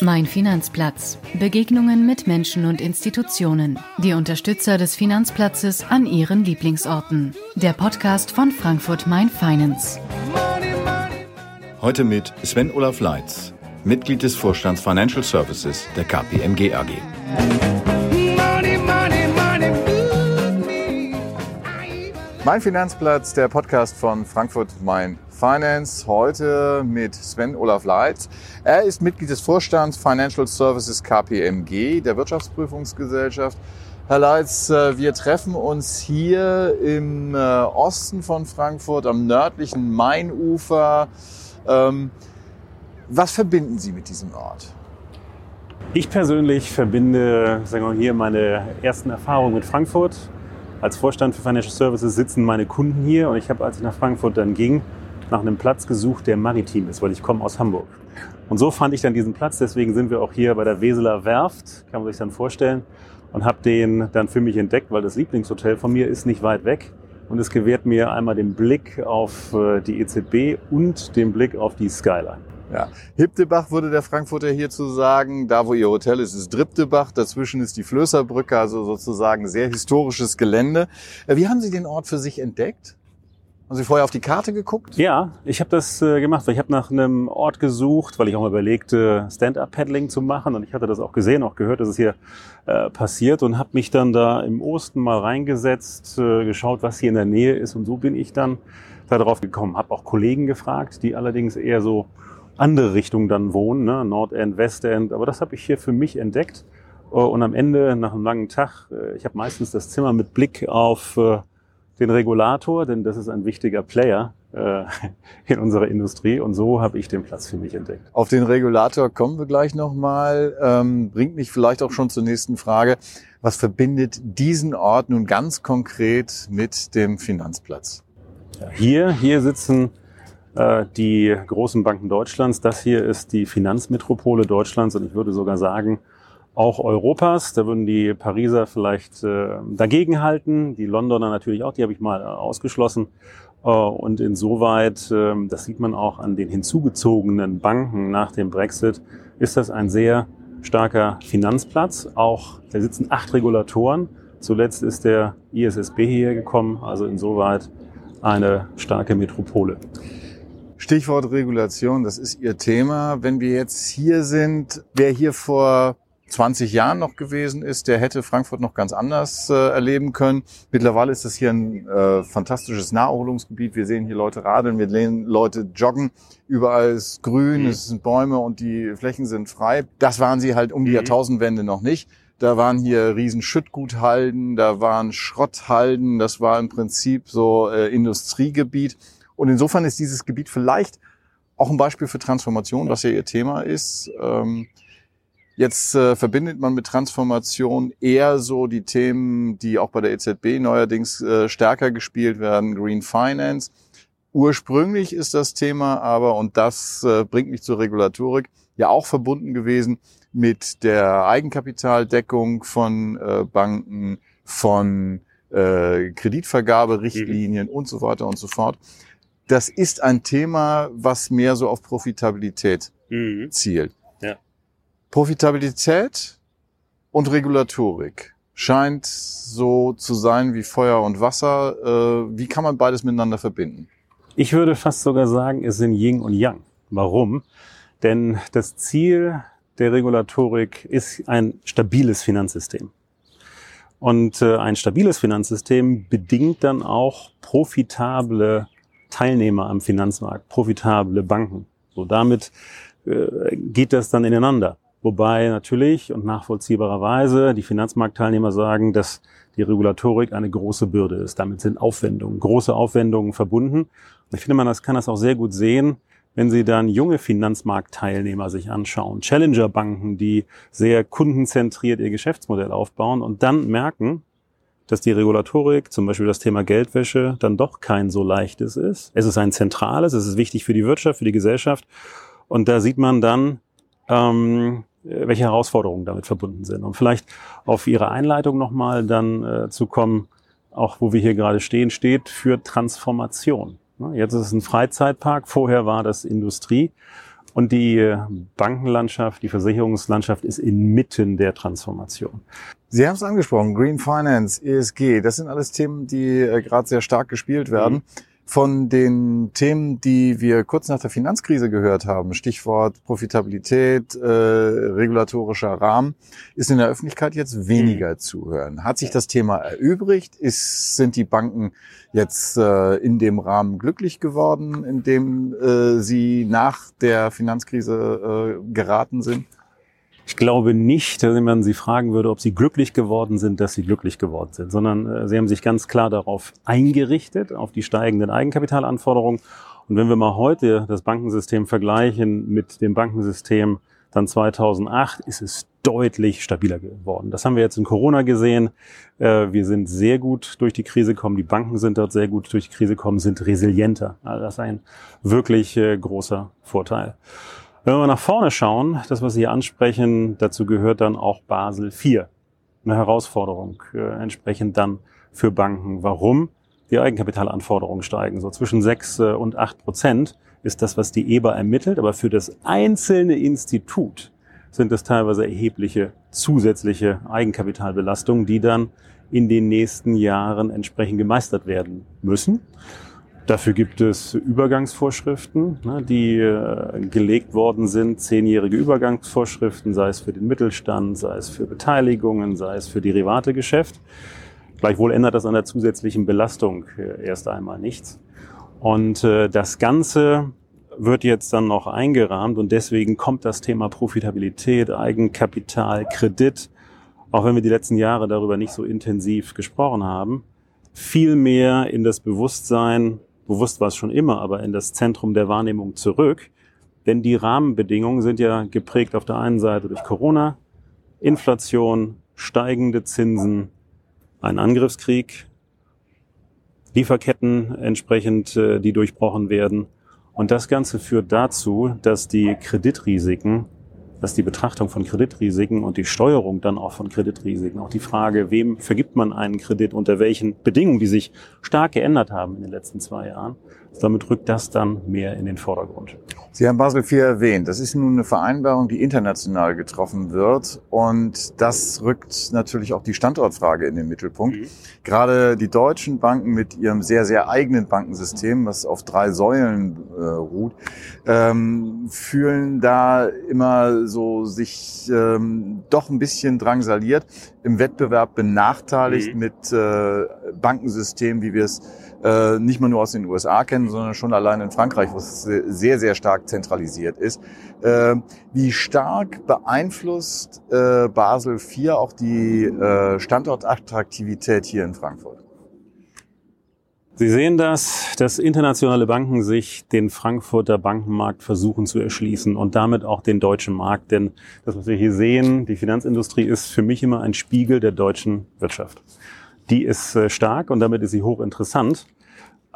Mein Finanzplatz. Begegnungen mit Menschen und Institutionen. Die Unterstützer des Finanzplatzes an ihren Lieblingsorten. Der Podcast von Frankfurt Main Finance. Heute mit Sven Olaf Leitz, Mitglied des Vorstands Financial Services der KPMG AG. Mein Finanzplatz, der Podcast von Frankfurt Main Finance, heute mit Sven Olaf Leitz. Er ist Mitglied des Vorstands Financial Services KPMG, der Wirtschaftsprüfungsgesellschaft. Herr Leitz, äh, wir treffen uns hier im äh, Osten von Frankfurt, am nördlichen Mainufer. Ähm, was verbinden Sie mit diesem Ort? Ich persönlich verbinde sagen wir hier meine ersten Erfahrungen mit Frankfurt als Vorstand für Financial Services sitzen meine Kunden hier und ich habe, als ich nach Frankfurt dann ging, nach einem Platz gesucht, der maritim ist, weil ich komme aus Hamburg. Und so fand ich dann diesen Platz, deswegen sind wir auch hier bei der Weseler Werft, kann man sich dann vorstellen, und habe den dann für mich entdeckt, weil das Lieblingshotel von mir ist nicht weit weg und es gewährt mir einmal den Blick auf äh, die EZB und den Blick auf die Skyline. Ja. Hiptebach würde der Frankfurter hierzu sagen. Da, wo ihr Hotel ist, ist Driptebach. Dazwischen ist die Flößerbrücke, also sozusagen sehr historisches Gelände. Äh, wie haben Sie den Ort für sich entdeckt? Haben Sie vorher auf die Karte geguckt? Ja, ich habe das äh, gemacht, weil ich habe nach einem Ort gesucht, weil ich auch mal überlegte, Stand-up-Paddling zu machen. Und ich hatte das auch gesehen, auch gehört, dass es hier äh, passiert und habe mich dann da im Osten mal reingesetzt, äh, geschaut, was hier in der Nähe ist. Und so bin ich dann darauf gekommen. Habe auch Kollegen gefragt, die allerdings eher so andere Richtungen dann wohnen, ne? Nordend, Westend. Aber das habe ich hier für mich entdeckt. Äh, und am Ende, nach einem langen Tag, äh, ich habe meistens das Zimmer mit Blick auf äh, den Regulator, denn das ist ein wichtiger Player in unserer Industrie. Und so habe ich den Platz für mich entdeckt. Auf den Regulator kommen wir gleich nochmal. Ähm, bringt mich vielleicht auch schon zur nächsten Frage. Was verbindet diesen Ort nun ganz konkret mit dem Finanzplatz? Ja, hier, hier sitzen die großen Banken Deutschlands. Das hier ist die Finanzmetropole Deutschlands und ich würde sogar sagen, auch Europas. Da würden die Pariser vielleicht äh, dagegenhalten, die Londoner natürlich auch, die habe ich mal äh, ausgeschlossen. Äh, und insoweit, äh, das sieht man auch an den hinzugezogenen Banken nach dem Brexit, ist das ein sehr starker Finanzplatz. Auch da sitzen acht Regulatoren. Zuletzt ist der ISSB hier gekommen, also insoweit eine starke Metropole. Stichwort Regulation, das ist Ihr Thema. Wenn wir jetzt hier sind, wer hier vor 20 Jahren noch gewesen ist, der hätte Frankfurt noch ganz anders äh, erleben können. Mittlerweile ist das hier ein äh, fantastisches Naherholungsgebiet. Wir sehen hier Leute radeln, wir sehen Leute joggen. Überall ist grün, mhm. es sind Bäume und die Flächen sind frei. Das waren sie halt um die mhm. Jahrtausendwende noch nicht. Da waren hier riesen Schüttguthalden, da waren Schrotthalden, das war im Prinzip so äh, Industriegebiet. Und insofern ist dieses Gebiet vielleicht auch ein Beispiel für Transformation, was ja ihr Thema ist. Ähm, jetzt äh, verbindet man mit Transformation eher so die Themen, die auch bei der EZB neuerdings äh, stärker gespielt werden, Green Finance. Ursprünglich ist das Thema aber, und das äh, bringt mich zur Regulatorik, ja auch verbunden gewesen mit der Eigenkapitaldeckung von äh, Banken, von äh, Kreditvergaberichtlinien mhm. und so weiter und so fort das ist ein Thema, was mehr so auf Profitabilität mhm. zielt. Ja. Profitabilität und Regulatorik scheint so zu sein wie Feuer und Wasser. Äh, wie kann man beides miteinander verbinden? Ich würde fast sogar sagen, es sind Yin und Yang. Warum? Denn das Ziel der Regulatorik ist ein stabiles Finanzsystem. Und äh, ein stabiles Finanzsystem bedingt dann auch profitable Teilnehmer am Finanzmarkt, profitable Banken. So damit äh, geht das dann ineinander. Wobei natürlich und nachvollziehbarerweise die Finanzmarktteilnehmer sagen, dass die Regulatorik eine große Bürde ist. Damit sind Aufwendungen, große Aufwendungen verbunden. Und ich finde, man das kann das auch sehr gut sehen, wenn Sie dann junge Finanzmarktteilnehmer sich anschauen, Challenger-Banken, die sehr kundenzentriert ihr Geschäftsmodell aufbauen und dann merken, dass die Regulatorik, zum Beispiel das Thema Geldwäsche, dann doch kein so leichtes ist. Es ist ein zentrales, es ist wichtig für die Wirtschaft, für die Gesellschaft. Und da sieht man dann, ähm, welche Herausforderungen damit verbunden sind. Und vielleicht auf Ihre Einleitung nochmal dann äh, zu kommen, auch wo wir hier gerade stehen, steht für Transformation. Jetzt ist es ein Freizeitpark, vorher war das Industrie. Und die Bankenlandschaft, die Versicherungslandschaft ist inmitten der Transformation. Sie haben es angesprochen, Green Finance, ESG, das sind alles Themen, die äh, gerade sehr stark gespielt werden. Mhm. Von den Themen, die wir kurz nach der Finanzkrise gehört haben, Stichwort Profitabilität, äh, regulatorischer Rahmen, ist in der Öffentlichkeit jetzt weniger mhm. zu hören. Hat sich das Thema erübrigt? Ist, sind die Banken jetzt äh, in dem Rahmen glücklich geworden, in dem äh, sie nach der Finanzkrise äh, geraten sind? Ich glaube nicht, dass man Sie fragen würde, ob Sie glücklich geworden sind, dass Sie glücklich geworden sind, sondern äh, Sie haben sich ganz klar darauf eingerichtet, auf die steigenden Eigenkapitalanforderungen. Und wenn wir mal heute das Bankensystem vergleichen mit dem Bankensystem dann 2008, ist es deutlich stabiler geworden. Das haben wir jetzt in Corona gesehen. Äh, wir sind sehr gut durch die Krise gekommen. Die Banken sind dort sehr gut durch die Krise gekommen, sind resilienter. Also das ist ein wirklich äh, großer Vorteil. Wenn wir nach vorne schauen, das, was Sie hier ansprechen, dazu gehört dann auch Basel IV. Eine Herausforderung äh, entsprechend dann für Banken. Warum? Die Eigenkapitalanforderungen steigen. So zwischen sechs äh, und acht Prozent ist das, was die EBA ermittelt. Aber für das einzelne Institut sind es teilweise erhebliche zusätzliche Eigenkapitalbelastungen, die dann in den nächsten Jahren entsprechend gemeistert werden müssen. Dafür gibt es Übergangsvorschriften, ne, die äh, gelegt worden sind, zehnjährige Übergangsvorschriften, sei es für den Mittelstand, sei es für Beteiligungen, sei es für Derivategeschäft. Gleichwohl ändert das an der zusätzlichen Belastung äh, erst einmal nichts. Und äh, das Ganze wird jetzt dann noch eingerahmt und deswegen kommt das Thema Profitabilität, Eigenkapital, Kredit, auch wenn wir die letzten Jahre darüber nicht so intensiv gesprochen haben, viel mehr in das Bewusstsein bewusst war es schon immer, aber in das Zentrum der Wahrnehmung zurück. Denn die Rahmenbedingungen sind ja geprägt auf der einen Seite durch Corona, Inflation, steigende Zinsen, ein Angriffskrieg, Lieferketten entsprechend, äh, die durchbrochen werden. Und das Ganze führt dazu, dass die Kreditrisiken dass die Betrachtung von Kreditrisiken und die Steuerung dann auch von Kreditrisiken, auch die Frage, wem vergibt man einen Kredit, unter welchen Bedingungen, die sich stark geändert haben in den letzten zwei Jahren, damit rückt das dann mehr in den Vordergrund. Sie haben Basel IV erwähnt. Das ist nun eine Vereinbarung, die international getroffen wird. Und das rückt natürlich auch die Standortfrage in den Mittelpunkt. Mhm. Gerade die deutschen Banken mit ihrem sehr, sehr eigenen Bankensystem, was auf drei Säulen äh, ruht, ähm, fühlen da immer so sich ähm, doch ein bisschen drangsaliert, im Wettbewerb benachteiligt mhm. mit äh, Bankensystemen, wie wir es äh, nicht mal nur aus den USA kennen, sondern schon allein in Frankreich, wo es sehr, sehr stark zentralisiert ist. Äh, wie stark beeinflusst äh, Basel IV auch die äh, Standortattraktivität hier in Frankfurt? Sie sehen das, dass internationale Banken sich den Frankfurter Bankenmarkt versuchen zu erschließen und damit auch den deutschen Markt. Denn das, was wir hier sehen, die Finanzindustrie ist für mich immer ein Spiegel der deutschen Wirtschaft. Die ist stark und damit ist sie hochinteressant.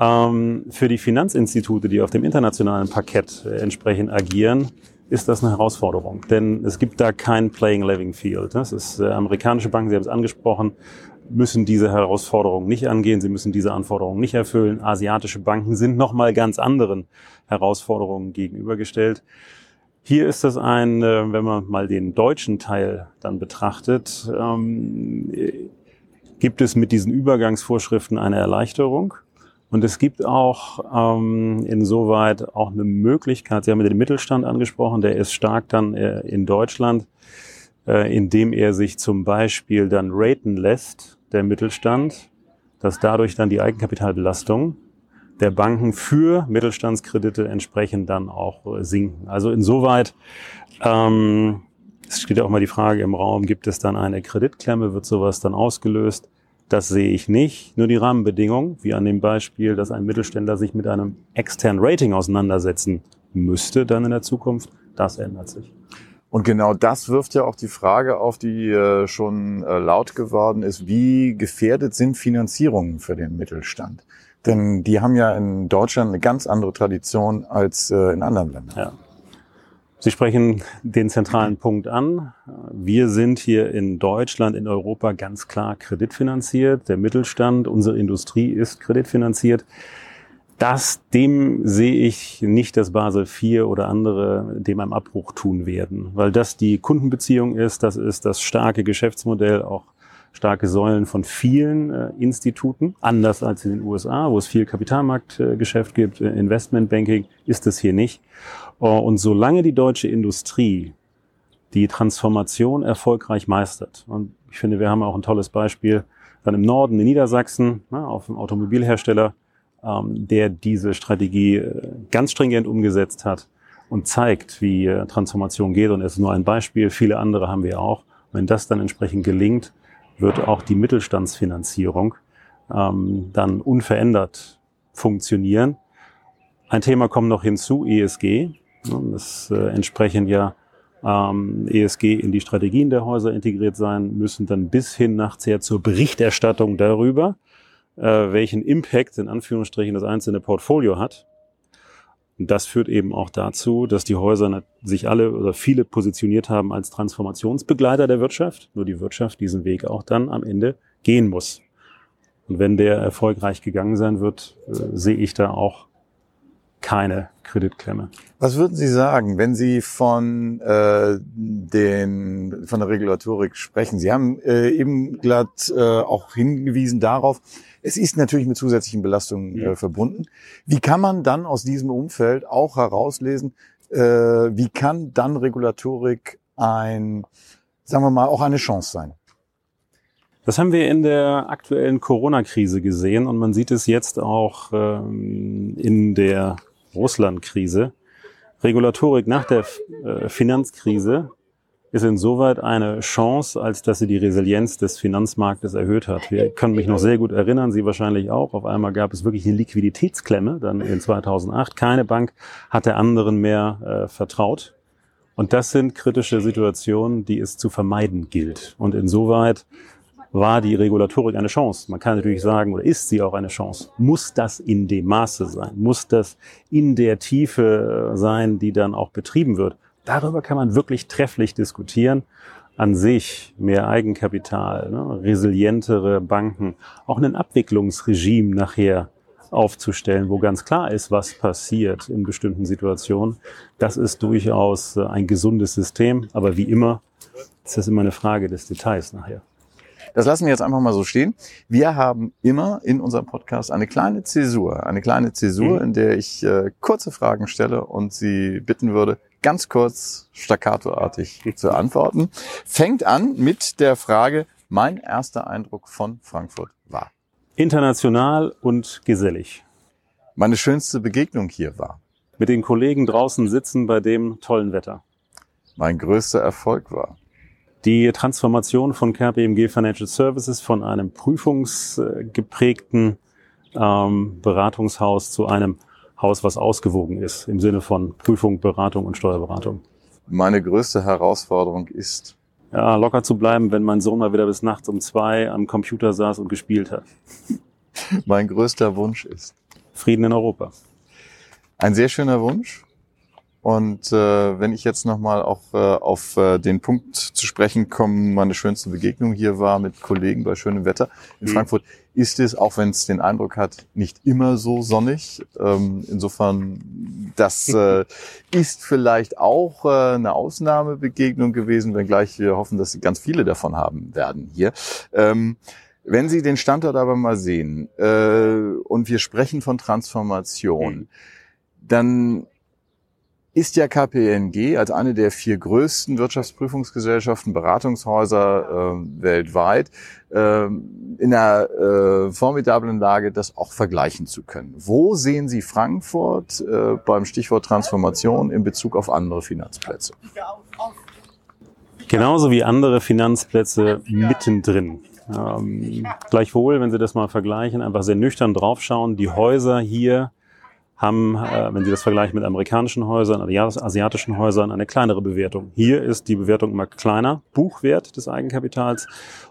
Ähm, für die Finanzinstitute, die auf dem internationalen Parkett äh, entsprechend agieren, ist das eine Herausforderung. Denn es gibt da kein Playing Living Field. Das ist äh, amerikanische Banken, Sie haben es angesprochen, müssen diese Herausforderungen nicht angehen, sie müssen diese Anforderungen nicht erfüllen. Asiatische Banken sind nochmal ganz anderen Herausforderungen gegenübergestellt. Hier ist es ein, äh, wenn man mal den deutschen Teil dann betrachtet, ähm, gibt es mit diesen Übergangsvorschriften eine Erleichterung. Und es gibt auch ähm, insoweit auch eine Möglichkeit, Sie haben den Mittelstand angesprochen, der ist stark dann äh, in Deutschland, äh, indem er sich zum Beispiel dann raten lässt, der Mittelstand, dass dadurch dann die Eigenkapitalbelastung der Banken für Mittelstandskredite entsprechend dann auch äh, sinken. Also insoweit ähm, es steht auch mal die Frage im Raum, gibt es dann eine Kreditklemme, wird sowas dann ausgelöst? Das sehe ich nicht. Nur die Rahmenbedingungen, wie an dem Beispiel, dass ein Mittelständler sich mit einem externen Rating auseinandersetzen müsste dann in der Zukunft, das ändert sich. Und genau das wirft ja auch die Frage auf, die äh, schon äh, laut geworden ist, wie gefährdet sind Finanzierungen für den Mittelstand? Denn die haben ja in Deutschland eine ganz andere Tradition als äh, in anderen Ländern. Ja. Sie sprechen den zentralen Punkt an. Wir sind hier in Deutschland, in Europa ganz klar kreditfinanziert. Der Mittelstand, unsere Industrie ist kreditfinanziert. Das, dem sehe ich nicht, dass Basel IV oder andere dem einem Abbruch tun werden, weil das die Kundenbeziehung ist, das ist das starke Geschäftsmodell, auch starke Säulen von vielen äh, Instituten. Anders als in den USA, wo es viel Kapitalmarktgeschäft gibt, äh, Investmentbanking, ist es hier nicht. Uh, und solange die deutsche Industrie die Transformation erfolgreich meistert, und ich finde, wir haben auch ein tolles Beispiel dann im Norden in Niedersachsen, na, auf dem Automobilhersteller, ähm, der diese Strategie äh, ganz stringent umgesetzt hat und zeigt, wie äh, Transformation geht. Und es ist nur ein Beispiel, viele andere haben wir auch. Wenn das dann entsprechend gelingt, wird auch die Mittelstandsfinanzierung ähm, dann unverändert funktionieren. Ein Thema kommt noch hinzu, ESG. Das äh, entsprechend ja ähm, ESG in die Strategien der Häuser integriert sein müssen, dann bis hin nachher zur Berichterstattung darüber, äh, welchen Impact in Anführungsstrichen das einzelne Portfolio hat. Und das führt eben auch dazu, dass die Häuser sich alle oder viele positioniert haben als Transformationsbegleiter der Wirtschaft, nur die Wirtschaft diesen Weg auch dann am Ende gehen muss. Und wenn der erfolgreich gegangen sein wird, äh, sehe ich da auch keine Kreditklemme. Was würden Sie sagen, wenn Sie von äh, den von der Regulatorik sprechen? Sie haben äh, eben glatt äh, auch hingewiesen darauf, es ist natürlich mit zusätzlichen Belastungen äh, verbunden. Wie kann man dann aus diesem Umfeld auch herauslesen, äh, wie kann dann Regulatorik ein, sagen wir mal, auch eine Chance sein? Das haben wir in der aktuellen Corona-Krise gesehen und man sieht es jetzt auch ähm, in der Russland-Krise. Regulatorik nach der äh, Finanzkrise ist insoweit eine Chance, als dass sie die Resilienz des Finanzmarktes erhöht hat. Wir können mich noch sehr gut erinnern, Sie wahrscheinlich auch. Auf einmal gab es wirklich eine Liquiditätsklemme, dann in 2008. Keine Bank hat der anderen mehr äh, vertraut. Und das sind kritische Situationen, die es zu vermeiden gilt. Und insoweit war die Regulatorik eine Chance. Man kann natürlich sagen, oder ist sie auch eine Chance? Muss das in dem Maße sein? Muss das in der Tiefe sein, die dann auch betrieben wird? Darüber kann man wirklich trefflich diskutieren. An sich mehr Eigenkapital, ne, resilientere Banken, auch ein Abwicklungsregime nachher aufzustellen, wo ganz klar ist, was passiert in bestimmten Situationen. Das ist durchaus äh, ein gesundes System, aber wie immer ist das immer eine Frage des Details nachher. Das lassen wir jetzt einfach mal so stehen. Wir haben immer in unserem Podcast eine kleine Zäsur, eine kleine Zäsur, mhm. in der ich äh, kurze Fragen stelle und Sie bitten würde, ganz kurz staccatoartig zu antworten. Fängt an mit der Frage, mein erster Eindruck von Frankfurt war. International und gesellig. Meine schönste Begegnung hier war. Mit den Kollegen draußen sitzen bei dem tollen Wetter. Mein größter Erfolg war. Die Transformation von KPMG Financial Services von einem prüfungsgeprägten ähm, Beratungshaus zu einem Haus, was ausgewogen ist im Sinne von Prüfung, Beratung und Steuerberatung. Meine größte Herausforderung ist, ja, locker zu bleiben, wenn mein Sohn mal wieder bis nachts um zwei am Computer saß und gespielt hat. mein größter Wunsch ist Frieden in Europa. Ein sehr schöner Wunsch. Und äh, wenn ich jetzt nochmal auch äh, auf äh, den Punkt zu sprechen komme, meine schönste Begegnung hier war mit Kollegen bei schönem Wetter in mhm. Frankfurt, ist es, auch wenn es den Eindruck hat, nicht immer so sonnig. Ähm, insofern, das äh, ist vielleicht auch äh, eine Ausnahmebegegnung gewesen, wenngleich wir hoffen, dass Sie ganz viele davon haben werden hier. Ähm, wenn Sie den Standort aber mal sehen äh, und wir sprechen von Transformation, mhm. dann ist ja KPNG als eine der vier größten Wirtschaftsprüfungsgesellschaften, Beratungshäuser äh, weltweit äh, in einer äh, formidablen Lage, das auch vergleichen zu können. Wo sehen Sie Frankfurt äh, beim Stichwort Transformation in Bezug auf andere Finanzplätze? Genauso wie andere Finanzplätze mittendrin. Ähm, gleichwohl, wenn Sie das mal vergleichen, einfach sehr nüchtern draufschauen, die Häuser hier haben, äh, wenn Sie das vergleichen mit amerikanischen Häusern oder asiatischen Häusern, eine kleinere Bewertung. Hier ist die Bewertung immer kleiner, Buchwert des Eigenkapitals.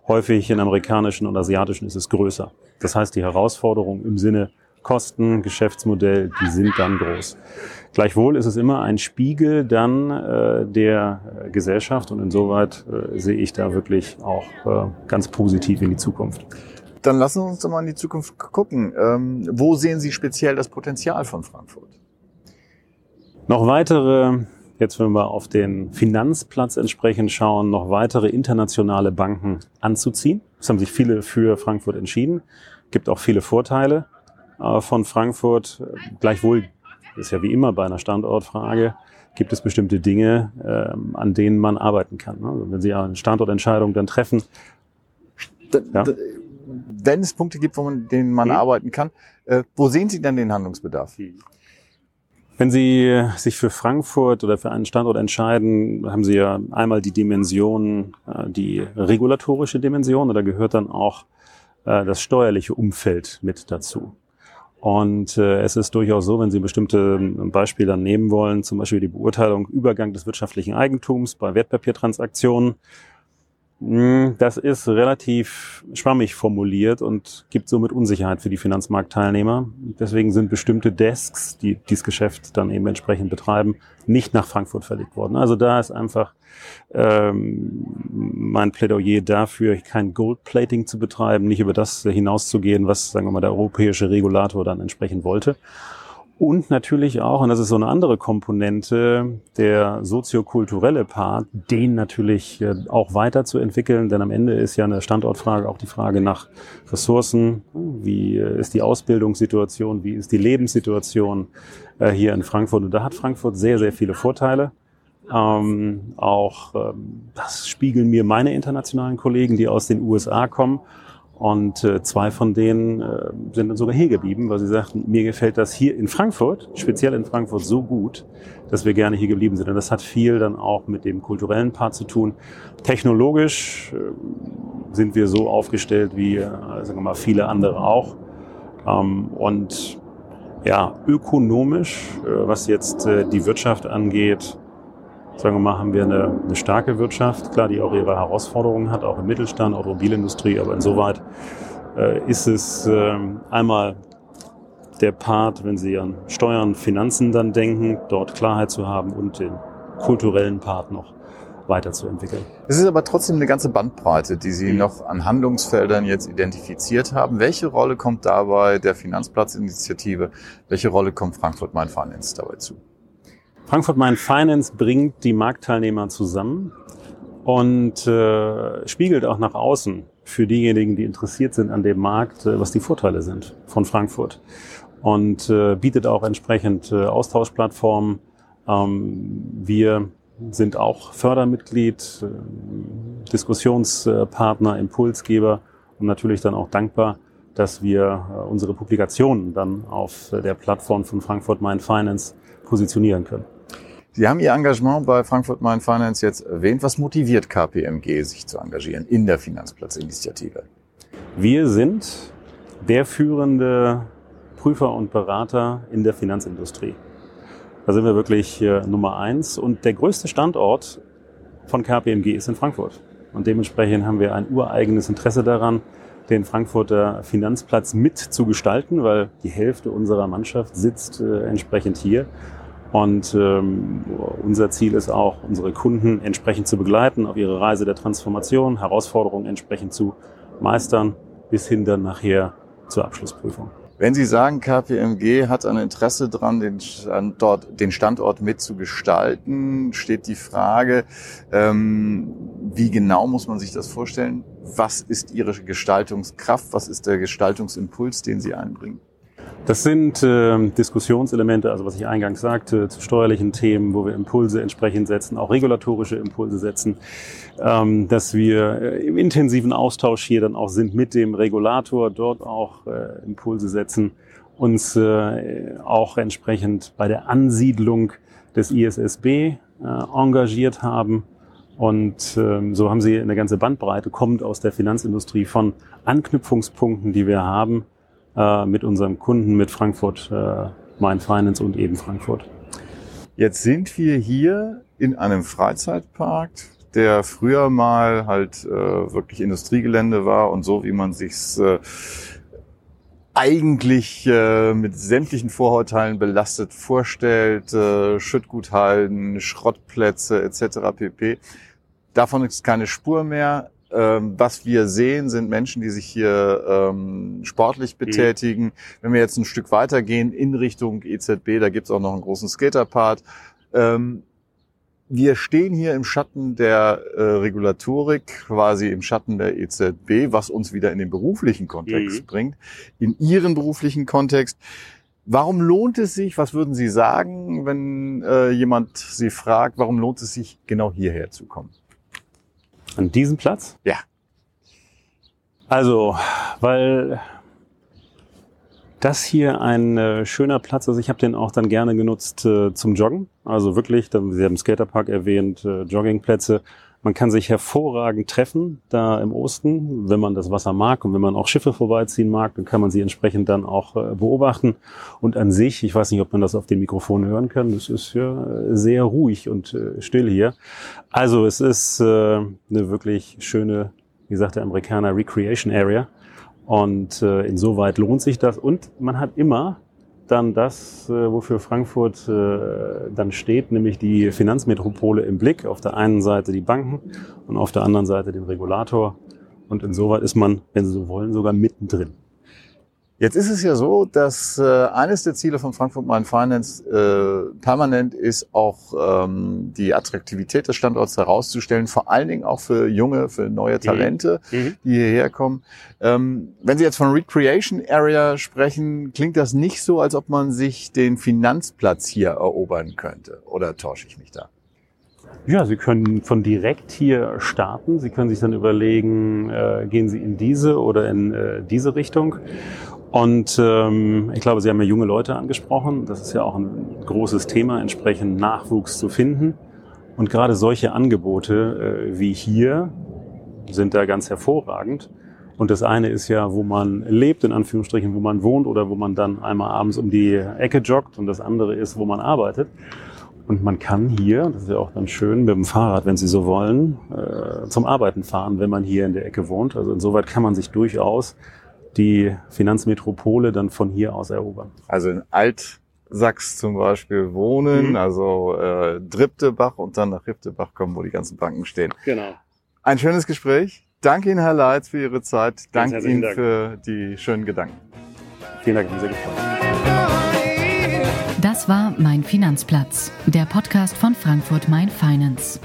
Häufig in amerikanischen und asiatischen ist es größer. Das heißt, die Herausforderung im Sinne Kosten, Geschäftsmodell, die sind dann groß. Gleichwohl ist es immer ein Spiegel dann äh, der Gesellschaft und insoweit äh, sehe ich da wirklich auch äh, ganz positiv in die Zukunft. Dann lassen Sie uns doch mal in die Zukunft gucken. Ähm, wo sehen Sie speziell das Potenzial von Frankfurt? Noch weitere, jetzt wenn wir auf den Finanzplatz entsprechend schauen, noch weitere internationale Banken anzuziehen. Es haben sich viele für Frankfurt entschieden. Gibt auch viele Vorteile äh, von Frankfurt. Gleichwohl ist ja wie immer bei einer Standortfrage, gibt es bestimmte Dinge, äh, an denen man arbeiten kann. Ne? Also wenn Sie eine Standortentscheidung dann treffen, ja? Wenn es Punkte gibt, wo man, denen man mhm. arbeiten kann, äh, wo sehen Sie denn den Handlungsbedarf? Wenn Sie sich für Frankfurt oder für einen Standort entscheiden, haben Sie ja einmal die Dimension, äh, die regulatorische Dimension, und da gehört dann auch äh, das steuerliche Umfeld mit dazu. Und äh, es ist durchaus so, wenn Sie bestimmte Beispiele dann nehmen wollen, zum Beispiel die Beurteilung Übergang des wirtschaftlichen Eigentums bei Wertpapiertransaktionen, hm, das ist relativ schwammig formuliert und gibt somit Unsicherheit für die Finanzmarktteilnehmer. Deswegen sind bestimmte Desks, die dieses Geschäft dann eben entsprechend betreiben, nicht nach Frankfurt verlegt worden. Also da ist einfach ähm, mein Plädoyer dafür, kein Goldplating zu betreiben, nicht über das hinauszugehen, was, sagen wir mal, der europäische Regulator dann entsprechend wollte. Und natürlich auch, und das ist so eine andere Komponente, der soziokulturelle Part, den natürlich äh, auch weiterzuentwickeln, denn am Ende ist ja eine Standortfrage auch die Frage nach Ressourcen. Wie äh, ist die Ausbildungssituation? Wie ist die Lebenssituation äh, hier in Frankfurt? Und da hat Frankfurt sehr, sehr viele Vorteile. Ähm, auch ähm, das spiegeln mir meine internationalen Kollegen, die aus den USA kommen und äh, zwei von denen äh, sind dann sogar hier geblieben, weil sie sagten, mir gefällt das hier in Frankfurt, speziell in Frankfurt, so gut, dass wir gerne hier geblieben sind. Und das hat viel dann auch mit dem kulturellen Part zu tun. Technologisch äh, sind wir so aufgestellt wie, äh, sagen wir mal, viele andere auch. Ähm, und ja, ökonomisch, äh, was jetzt äh, die Wirtschaft angeht, sagen wir mal, haben wir eine, eine starke Wirtschaft, klar, die auch ihre Herausforderungen hat, auch im Mittelstand, Automobilindustrie, aber insoweit äh, ist es äh, einmal der Part, wenn Sie an Steuern, Finanzen dann denken, dort Klarheit zu haben und den kulturellen Part noch weiterzuentwickeln. Es ist aber trotzdem eine ganze Bandbreite, die Sie noch an Handlungsfeldern jetzt identifiziert haben. Welche Rolle kommt dabei der Finanzplatzinitiative? Welche Rolle kommt Frankfurt Main Finance dabei zu? Frankfurt Main Finance bringt die Marktteilnehmer zusammen und äh, spiegelt auch nach außen für diejenigen, die interessiert sind an dem Markt, äh, was die Vorteile sind von Frankfurt. Und äh, bietet auch entsprechend äh, Austauschplattformen. Ähm, wir sind auch Fördermitglied, äh, Diskussionspartner, Impulsgeber und natürlich dann auch dankbar, dass wir äh, unsere Publikationen dann auf der Plattform von Frankfurt Main Finance positionieren können. Sie haben Ihr Engagement bei Frankfurt Main Finance jetzt erwähnt. Was motiviert KPMG, sich zu engagieren in der Finanzplatzinitiative? Wir sind der führende Prüfer und Berater in der Finanzindustrie. Da sind wir wirklich äh, Nummer eins. Und der größte Standort von KPMG ist in Frankfurt. Und dementsprechend haben wir ein ureigenes Interesse daran, den Frankfurter Finanzplatz mit zu gestalten, weil die Hälfte unserer Mannschaft sitzt äh, entsprechend hier. Und ähm, unser Ziel ist auch, unsere Kunden entsprechend zu begleiten auf ihre Reise der Transformation, Herausforderungen entsprechend zu meistern, bis hin dann nachher zur Abschlussprüfung. Wenn Sie sagen, KPMG hat ein Interesse daran, den Standort, den Standort mitzugestalten, steht die Frage, ähm, wie genau muss man sich das vorstellen? Was ist Ihre Gestaltungskraft? Was ist der Gestaltungsimpuls, den Sie einbringen? Das sind äh, Diskussionselemente, also was ich eingangs sagte, zu steuerlichen Themen, wo wir Impulse entsprechend setzen, auch regulatorische Impulse setzen, ähm, dass wir äh, im intensiven Austausch hier dann auch sind mit dem Regulator, dort auch äh, Impulse setzen, uns äh, auch entsprechend bei der Ansiedlung des ISSB äh, engagiert haben. Und ähm, so haben sie eine ganze Bandbreite, kommt aus der Finanzindustrie von Anknüpfungspunkten, die wir haben, äh, mit unserem Kunden, mit Frankfurt äh, Mein Finance und eben Frankfurt. Jetzt sind wir hier in einem Freizeitpark, der früher mal halt äh, wirklich Industriegelände war und so wie man sich's äh, eigentlich äh, mit sämtlichen Vorurteilen belastet vorstellt, äh, Schüttguthalden, Schrottplätze etc. pp. Davon ist keine Spur mehr. Ähm, was wir sehen, sind Menschen, die sich hier ähm, sportlich mhm. betätigen. Mhm. Wenn wir jetzt ein Stück weitergehen in Richtung EZB, da gibt's auch noch einen großen Skaterpart. Ähm, wir stehen hier im Schatten der äh, Regulatorik, quasi im Schatten der EZB, was uns wieder in den beruflichen Kontext mhm. bringt, in Ihren beruflichen Kontext. Warum lohnt es sich, was würden Sie sagen, wenn äh, jemand Sie fragt, warum lohnt es sich, genau hierher zu kommen? An diesem Platz? Ja. Also, weil das hier ein äh, schöner Platz. Also ich habe den auch dann gerne genutzt äh, zum Joggen. Also wirklich, dann, Sie haben Skaterpark erwähnt, äh, Joggingplätze. Man kann sich hervorragend treffen da im Osten, wenn man das Wasser mag und wenn man auch Schiffe vorbeiziehen mag, dann kann man sie entsprechend dann auch äh, beobachten. Und an sich, ich weiß nicht, ob man das auf dem Mikrofon hören kann, es ist ja sehr ruhig und äh, still hier. Also es ist äh, eine wirklich schöne, wie sagt der Amerikaner, Recreation Area. Und äh, insoweit lohnt sich das. Und man hat immer dann das, äh, wofür Frankfurt äh, dann steht, nämlich die Finanzmetropole im Blick. Auf der einen Seite die Banken und auf der anderen Seite den Regulator. Und insoweit ist man, wenn Sie so wollen, sogar mittendrin. Jetzt ist es ja so, dass äh, eines der Ziele von Frankfurt Main Finance äh, permanent ist, auch ähm, die Attraktivität des Standorts herauszustellen, vor allen Dingen auch für junge, für neue mhm. Talente, mhm. die hierher kommen. Ähm, wenn Sie jetzt von Recreation Area sprechen, klingt das nicht so, als ob man sich den Finanzplatz hier erobern könnte. Oder täusche ich mich da? Ja, Sie können von direkt hier starten. Sie können sich dann überlegen, äh, gehen Sie in diese oder in äh, diese Richtung. Und ähm, ich glaube, Sie haben ja junge Leute angesprochen. Das ist ja auch ein großes Thema, entsprechend Nachwuchs zu finden. Und gerade solche Angebote äh, wie hier sind da ganz hervorragend. Und das eine ist ja, wo man lebt, in Anführungsstrichen, wo man wohnt oder wo man dann einmal abends um die Ecke joggt. Und das andere ist, wo man arbeitet. Und man kann hier, das ist ja auch dann schön, mit dem Fahrrad, wenn Sie so wollen, äh, zum Arbeiten fahren, wenn man hier in der Ecke wohnt. Also insoweit kann man sich durchaus die Finanzmetropole dann von hier aus erobern. Also in Altsachs zum Beispiel wohnen, mhm. also äh, Driptebach und dann nach Riptebach kommen, wo die ganzen Banken stehen. Genau. Ein schönes Gespräch. Danke Ihnen, Herr Leitz, für Ihre Zeit. Danke Ihnen Dank. für die schönen Gedanken. Vielen Dank, ich bin sehr gefreut. Das war Mein Finanzplatz, der Podcast von Frankfurt Mein Finance.